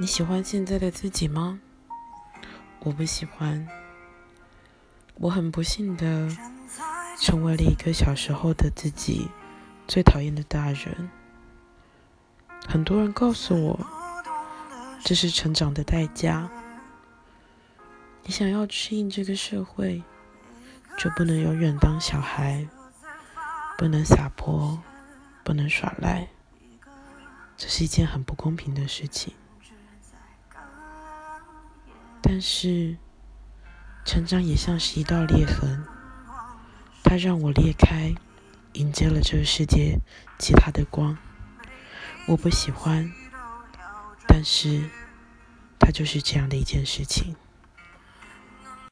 你喜欢现在的自己吗？我不喜欢。我很不幸的成为了一个小时候的自己最讨厌的大人。很多人告诉我，这是成长的代价。你想要适应这个社会，就不能永远当小孩，不能撒泼，不能耍赖。这是一件很不公平的事情。但是，成长也像是一道裂痕，它让我裂开，迎接了这个世界其他的光。我不喜欢，但是它就是这样的一件事情。